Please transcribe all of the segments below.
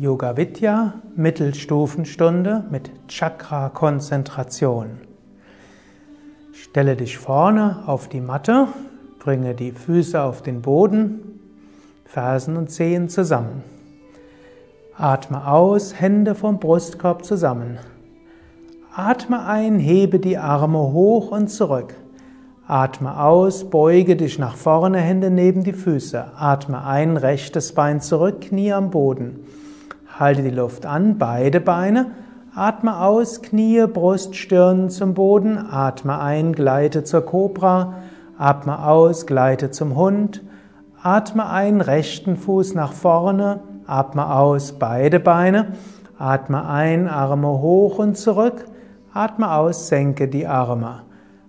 Yoga Vidya Mittelstufenstunde mit Chakra Konzentration. Stelle dich vorne auf die Matte, bringe die Füße auf den Boden, Fersen und Zehen zusammen. Atme aus, Hände vom Brustkorb zusammen. Atme ein, hebe die Arme hoch und zurück. Atme aus, beuge dich nach vorne, Hände neben die Füße. Atme ein, rechtes Bein zurück, Knie am Boden. Halte die Luft an, beide Beine. Atme aus, Knie, Brust, Stirn zum Boden. Atme ein, gleite zur Kobra. Atme aus, gleite zum Hund. Atme ein, rechten Fuß nach vorne. Atme aus, beide Beine. Atme ein, Arme hoch und zurück. Atme aus, senke die Arme.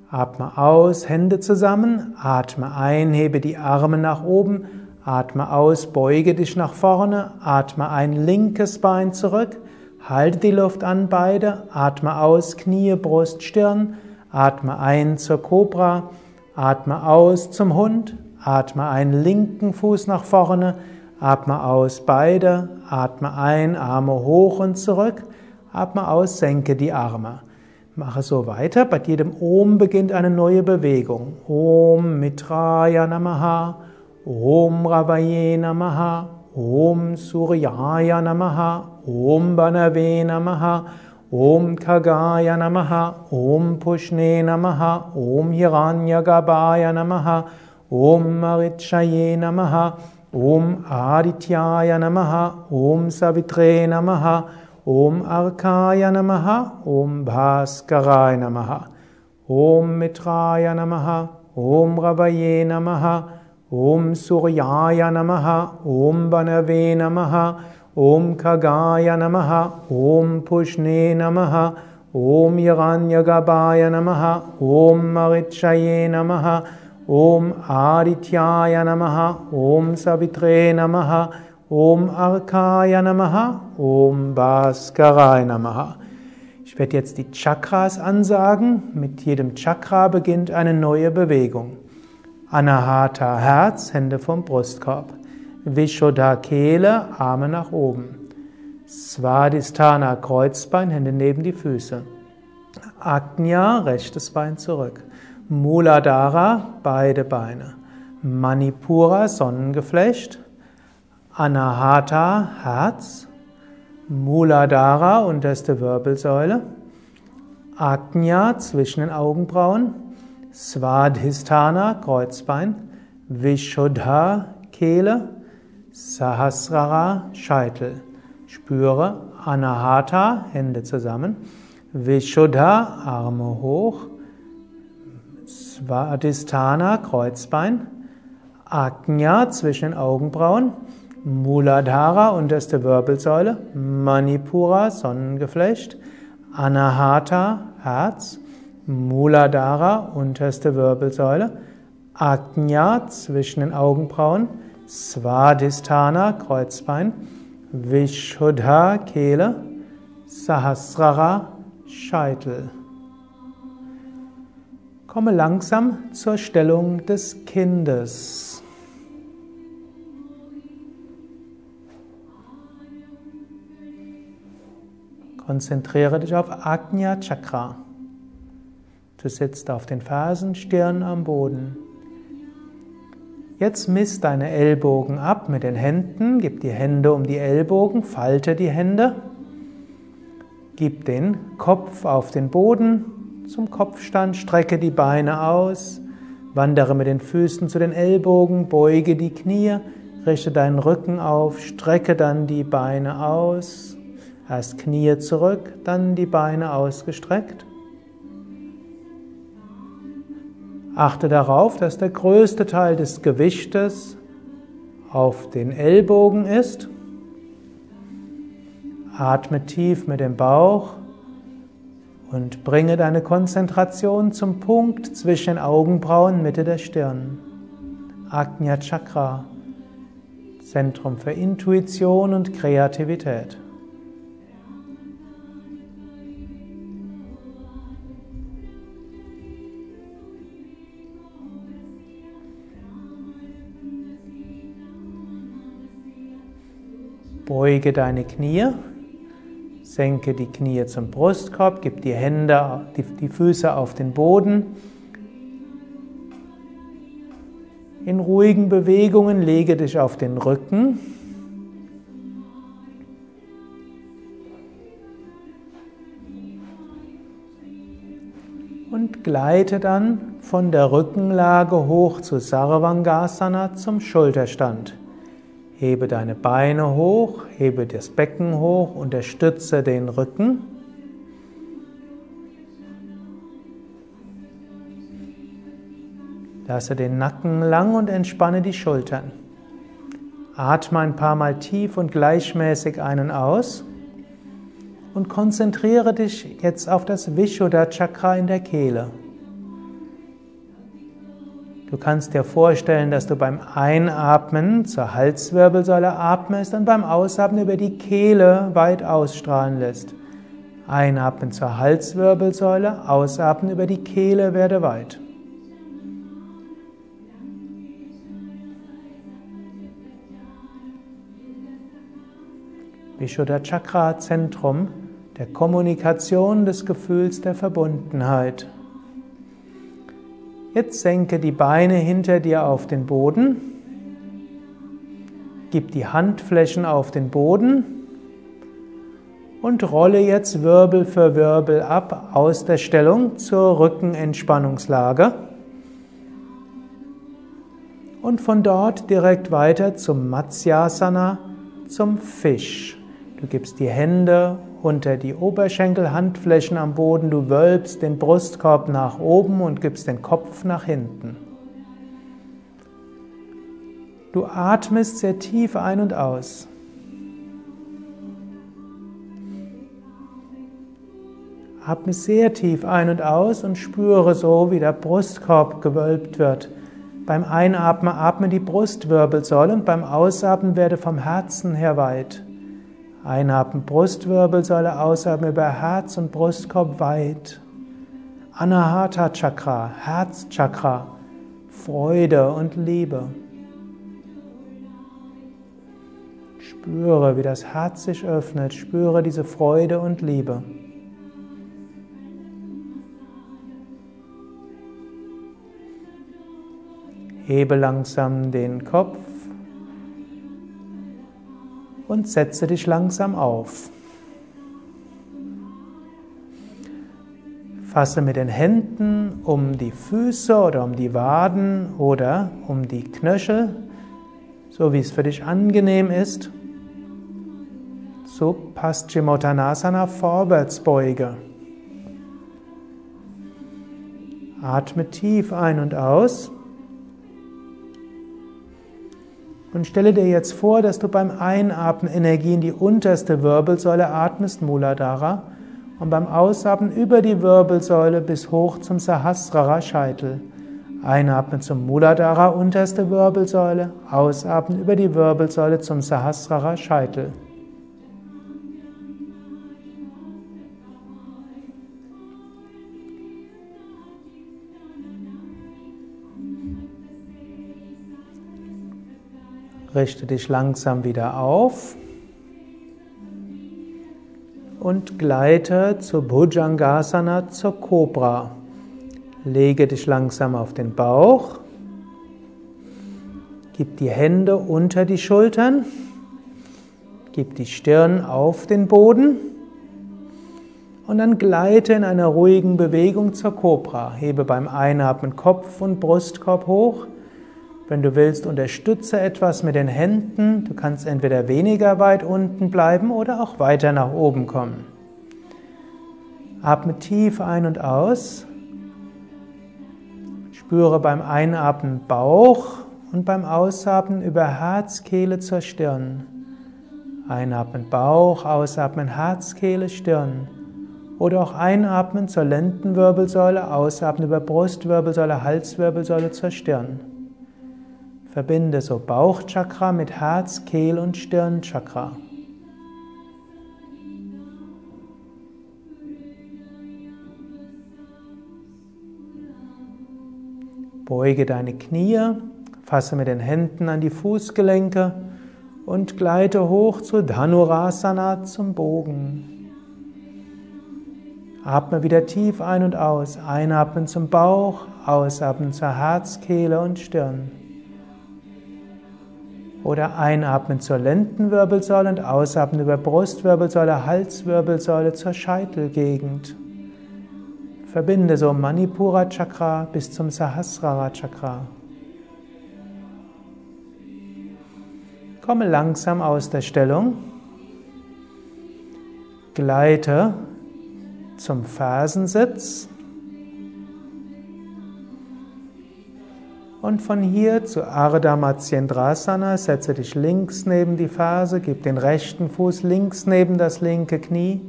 Atme aus, Hände zusammen. Atme ein, hebe die Arme nach oben. Atme aus, beuge dich nach vorne, atme ein linkes Bein zurück, halte die Luft an beide, atme aus, Knie, Brust, Stirn, atme ein zur Kobra, atme aus zum Hund, atme einen linken Fuß nach vorne, atme aus beide, atme ein, Arme hoch und zurück, atme aus, senke die Arme. Mache so weiter. Bei jedem Om beginnt eine neue Bewegung. Om Mitraya Namaha. ॐ रवये नमः ॐ सूर्याय नमः ॐ वनवे नमः ॐ खगाय नमः ॐ पुष्णे नमः ॐ यगान्यगवाय नमः ॐ मिक्षये नमः ॐ आदित्याय नमः ॐ सवित्रे नमः ॐ अर्काय नमः ॐ भास्कराय नमः ॐ मित्राय नमः ॐ रवये नमः Om Suryaya Namaha, Om Banave Namaha, Om Kagaya Namaha, Om Pushne Namaha, Om Hiranyagabhaya Namaha, Om Marichaye Namaha, Om Adityaya Namaha, Om Savitre Namaha, Om Arkaya Namaha, Om Bhaskaraya Namaha. Ich werde jetzt die Chakras ansagen. Mit jedem Chakra beginnt eine neue Bewegung. Anahata Herz, Hände vom Brustkorb. Vishuddha Kehle, Arme nach oben. Svadhisthana Kreuzbein, Hände neben die Füße. Ajna, rechtes Bein zurück. Muladhara, beide Beine. Manipura, Sonnengeflecht. Anahata, Herz. Muladhara, unterste Wirbelsäule. Ajna, zwischen den Augenbrauen. Svadhisthana, Kreuzbein, Vishuddha, Kehle, Sahasrara, Scheitel. Spüre Anahata, Hände zusammen, Vishuddha, Arme hoch, Svadhisthana, Kreuzbein, Ajna zwischen den Augenbrauen, Muladhara, unterste Wirbelsäule, Manipura, Sonnengeflecht, Anahata, Herz, Muladhara, unterste Wirbelsäule, Ajna zwischen den Augenbrauen, Svadhisthana, Kreuzbein, Vishuddha, Kehle, Sahasrara, Scheitel. Komme langsam zur Stellung des Kindes. Konzentriere dich auf Ajna Chakra. Du sitzt auf den Fersen, Stirn am Boden. Jetzt misst deine Ellbogen ab mit den Händen, gib die Hände um die Ellbogen, falte die Hände, gib den Kopf auf den Boden zum Kopfstand, strecke die Beine aus, wandere mit den Füßen zu den Ellbogen, beuge die Knie, richte deinen Rücken auf, strecke dann die Beine aus, erst Knie zurück, dann die Beine ausgestreckt. Achte darauf, dass der größte Teil des Gewichtes auf den Ellbogen ist. Atme tief mit dem Bauch und bringe deine Konzentration zum Punkt zwischen Augenbrauen, Mitte der Stirn. Agnya Chakra, Zentrum für Intuition und Kreativität. Beuge deine Knie, senke die Knie zum Brustkorb, gib die Hände, die, die Füße auf den Boden. In ruhigen Bewegungen lege dich auf den Rücken. Und gleite dann von der Rückenlage hoch zu Sarvangasana zum Schulterstand. Hebe deine Beine hoch, hebe das Becken hoch, unterstütze den Rücken. Lasse den Nacken lang und entspanne die Schultern. Atme ein paar Mal tief und gleichmäßig ein und aus und konzentriere dich jetzt auf das Vishuddha Chakra in der Kehle. Du kannst dir vorstellen, dass du beim Einatmen zur Halswirbelsäule atmest und beim Ausatmen über die Kehle weit ausstrahlen lässt. Einatmen zur Halswirbelsäule, ausatmen über die Kehle, werde weit. Vishuddha Chakra Zentrum der Kommunikation des Gefühls der Verbundenheit. Jetzt senke die Beine hinter dir auf den Boden. Gib die Handflächen auf den Boden und rolle jetzt Wirbel für Wirbel ab aus der Stellung zur Rückenentspannungslage. Und von dort direkt weiter zum Matsyasana, zum Fisch. Du gibst die Hände unter die Oberschenkelhandflächen am Boden, du wölbst den Brustkorb nach oben und gibst den Kopf nach hinten. Du atmest sehr tief ein und aus. Atme sehr tief ein und aus und spüre so, wie der Brustkorb gewölbt wird. Beim Einatmen atme die Brustwirbelsäule und beim Ausatmen werde vom Herzen her weit. Einatmen Brustwirbelsäule, ausatmen über Herz und Brustkorb weit. Anahata Chakra, Herzchakra, Freude und Liebe. Spüre, wie das Herz sich öffnet, spüre diese Freude und Liebe. Hebe langsam den Kopf und setze dich langsam auf. Fasse mit den Händen um die Füße oder um die Waden oder um die Knöchel, so wie es für dich angenehm ist, zu Paschimottanasana Vorwärtsbeuge. Atme tief ein und aus. Und stelle dir jetzt vor, dass du beim Einatmen Energie in die unterste Wirbelsäule atmest, Muladhara, und beim Ausatmen über die Wirbelsäule bis hoch zum Sahasrara Scheitel. Einatmen zum Muladhara, unterste Wirbelsäule, ausatmen über die Wirbelsäule zum Sahasrara Scheitel. Richte dich langsam wieder auf und gleite zur Bhujangasana, zur Cobra. Lege dich langsam auf den Bauch. Gib die Hände unter die Schultern. Gib die Stirn auf den Boden. Und dann gleite in einer ruhigen Bewegung zur Cobra. Hebe beim Einatmen Kopf und Brustkorb hoch. Wenn du willst, unterstütze etwas mit den Händen. Du kannst entweder weniger weit unten bleiben oder auch weiter nach oben kommen. Atme tief ein und aus. Spüre beim Einatmen Bauch und beim Ausatmen über Herz, Kehle zur Stirn. Einatmen Bauch, ausatmen Herz, Kehle, Stirn. Oder auch einatmen zur Lendenwirbelsäule, ausatmen über Brustwirbelsäule, Halswirbelsäule zur Stirn. Verbinde so Bauchchakra mit Herz, Kehl und Stirnchakra. Beuge deine Knie, fasse mit den Händen an die Fußgelenke und gleite hoch zu Dhanurasana zum Bogen. Atme wieder tief ein und aus. Einatmen zum Bauch, ausatmen zur Herzkehle und Stirn. Oder einatmen zur Lendenwirbelsäule und ausatmen über Brustwirbelsäule, Halswirbelsäule zur Scheitelgegend. Verbinde so Manipura Chakra bis zum Sahasrara Chakra. Komme langsam aus der Stellung. Gleite zum Fersensitz. Und von hier zu Ardha Matsyendrasana setze dich links neben die Ferse, gib den rechten Fuß links neben das linke Knie,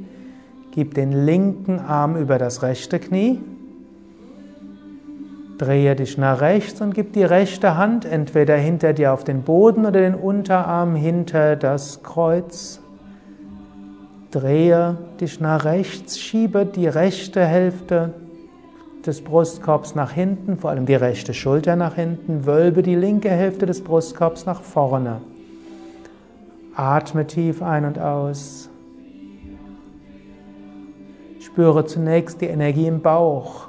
gib den linken Arm über das rechte Knie, drehe dich nach rechts und gib die rechte Hand entweder hinter dir auf den Boden oder den Unterarm hinter das Kreuz. Drehe dich nach rechts, schiebe die rechte Hälfte des Brustkorbs nach hinten, vor allem die rechte Schulter nach hinten, wölbe die linke Hälfte des Brustkorbs nach vorne. Atme tief ein und aus. Spüre zunächst die Energie im Bauch.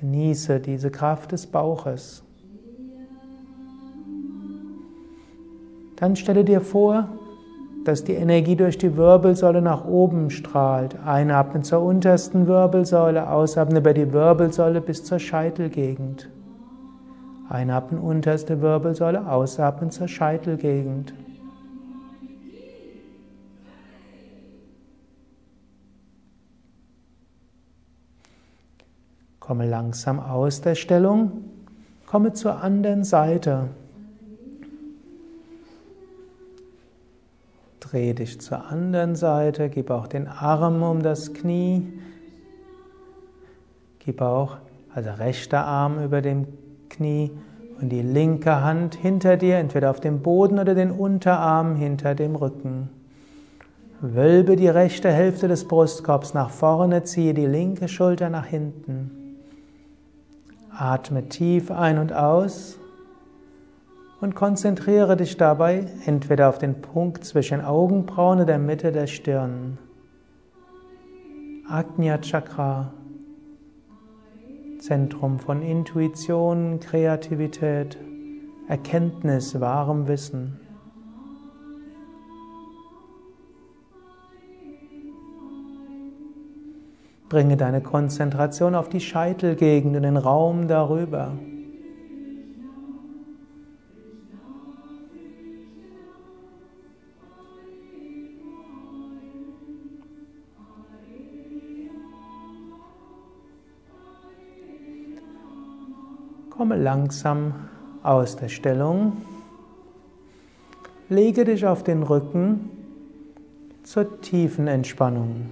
Genieße diese Kraft des Bauches. Dann stelle dir vor, dass die Energie durch die Wirbelsäule nach oben strahlt. Einatmen zur untersten Wirbelsäule, ausatmen über die Wirbelsäule bis zur Scheitelgegend. Einatmen unterste Wirbelsäule, ausatmen zur Scheitelgegend. Komme langsam aus der Stellung, komme zur anderen Seite. Dreh dich zur anderen Seite, gib auch den Arm um das Knie. Gib auch, also rechter Arm über dem Knie und die linke Hand hinter dir, entweder auf dem Boden oder den Unterarm hinter dem Rücken. Wölbe die rechte Hälfte des Brustkorbs nach vorne, ziehe die linke Schulter nach hinten. Atme tief ein und aus und konzentriere dich dabei entweder auf den Punkt zwischen Augenbrauen oder der Mitte der Stirn. Agnya Chakra, Zentrum von Intuition, Kreativität, Erkenntnis, wahrem Wissen. Bringe deine Konzentration auf die Scheitelgegend und den Raum darüber. Komme langsam aus der Stellung. Lege dich auf den Rücken zur tiefen Entspannung.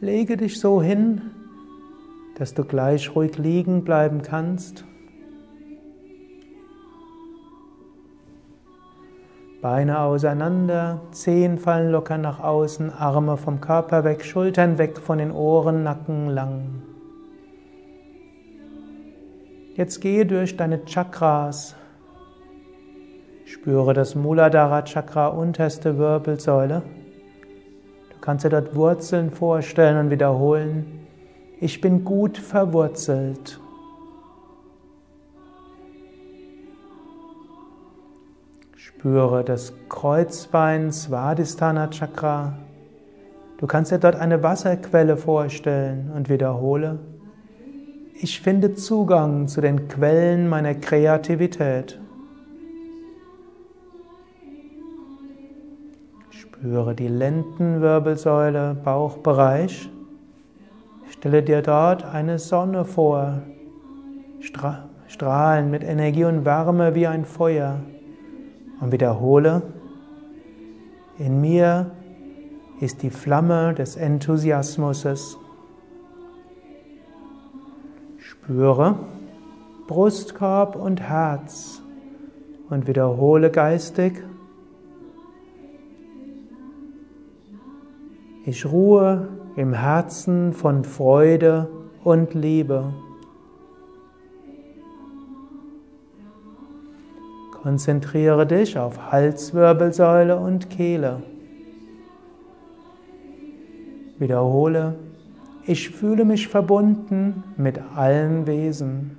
Lege dich so hin, dass du gleich ruhig liegen bleiben kannst. Beine auseinander, Zehen fallen locker nach außen, Arme vom Körper weg, Schultern weg von den Ohren, Nacken lang. Jetzt gehe durch deine Chakras. Spüre das Muladhara Chakra, unterste Wirbelsäule. Du kannst dir dort Wurzeln vorstellen und wiederholen. Ich bin gut verwurzelt. Spüre das Kreuzbein Svadhisthana Chakra. Du kannst dir dort eine Wasserquelle vorstellen und wiederhole. Ich finde Zugang zu den Quellen meiner Kreativität. Spüre die Lendenwirbelsäule, Bauchbereich. Stelle dir dort eine Sonne vor. Strahlen mit Energie und Wärme wie ein Feuer. Und wiederhole, in mir ist die Flamme des Enthusiasmus. Spüre Brustkorb und Herz und wiederhole geistig, ich ruhe im Herzen von Freude und Liebe. Konzentriere dich auf Halswirbelsäule und Kehle. Wiederhole, ich fühle mich verbunden mit allen Wesen.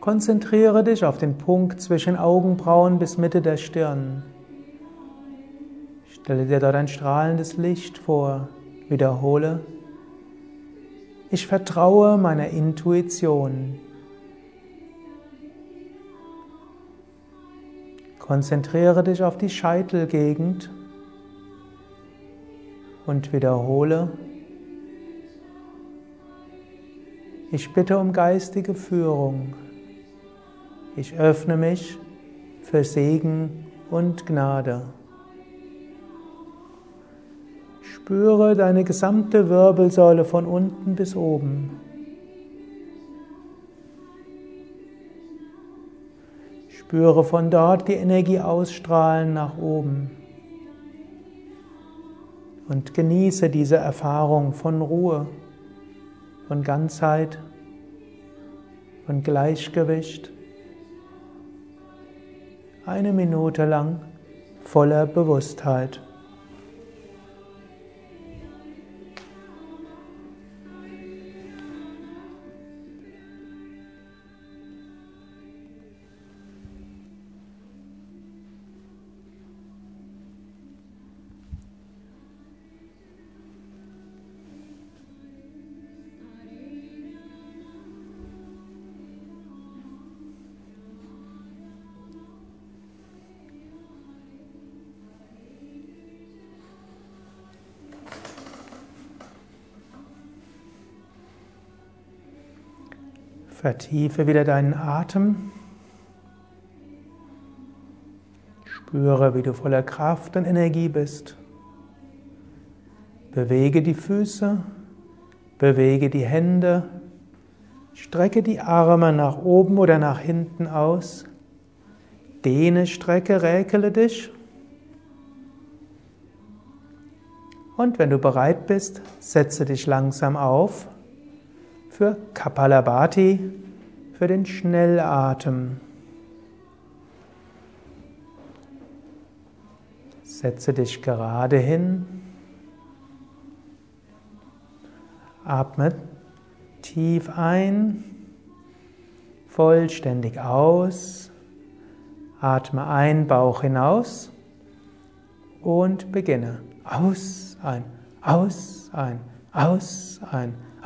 Konzentriere dich auf den Punkt zwischen Augenbrauen bis Mitte der Stirn. Stelle dir dort ein strahlendes Licht vor. Wiederhole, ich vertraue meiner Intuition. Konzentriere dich auf die Scheitelgegend und wiederhole, ich bitte um geistige Führung. Ich öffne mich für Segen und Gnade. Spüre deine gesamte Wirbelsäule von unten bis oben. Spüre von dort die Energie ausstrahlen nach oben. Und genieße diese Erfahrung von Ruhe, von Ganzheit, von Gleichgewicht. Eine Minute lang voller Bewusstheit. Vertiefe wieder deinen Atem. Spüre, wie du voller Kraft und Energie bist. Bewege die Füße, bewege die Hände, strecke die Arme nach oben oder nach hinten aus, dehne, strecke, räkele dich. Und wenn du bereit bist, setze dich langsam auf für Kapalabhati, für den Schnellatem. Setze dich gerade hin. Atme tief ein, vollständig aus. Atme ein, Bauch hinaus und beginne. Aus, ein, aus, ein, aus, ein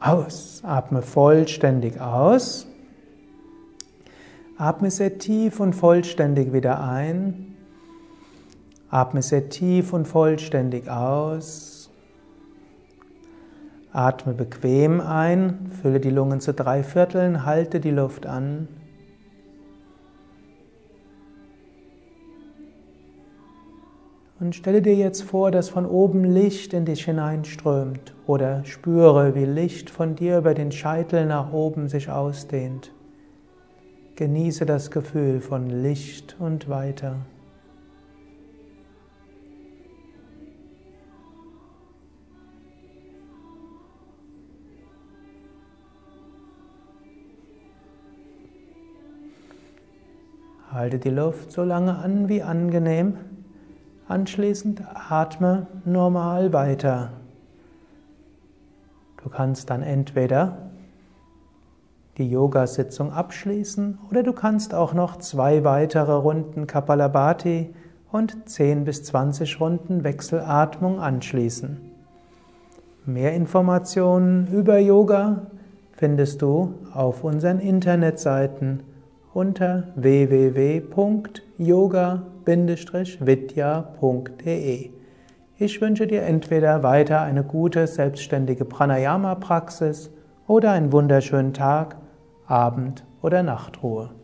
aus. Atme vollständig aus. Atme sehr tief und vollständig wieder ein. Atme sehr tief und vollständig aus. Atme bequem ein, fülle die Lungen zu drei Vierteln, halte die Luft an. Und stelle dir jetzt vor, dass von oben Licht in dich hineinströmt oder spüre, wie Licht von dir über den Scheitel nach oben sich ausdehnt. Genieße das Gefühl von Licht und weiter. Halte die Luft so lange an wie angenehm. Anschließend atme normal weiter. Du kannst dann entweder die Yoga-Sitzung abschließen oder du kannst auch noch zwei weitere Runden Kapalabhati und 10 bis 20 Runden Wechselatmung anschließen. Mehr Informationen über Yoga findest du auf unseren Internetseiten unter www.yoga-vidya.de. Ich wünsche dir entweder weiter eine gute, selbstständige Pranayama-Praxis oder einen wunderschönen Tag, Abend oder Nachtruhe.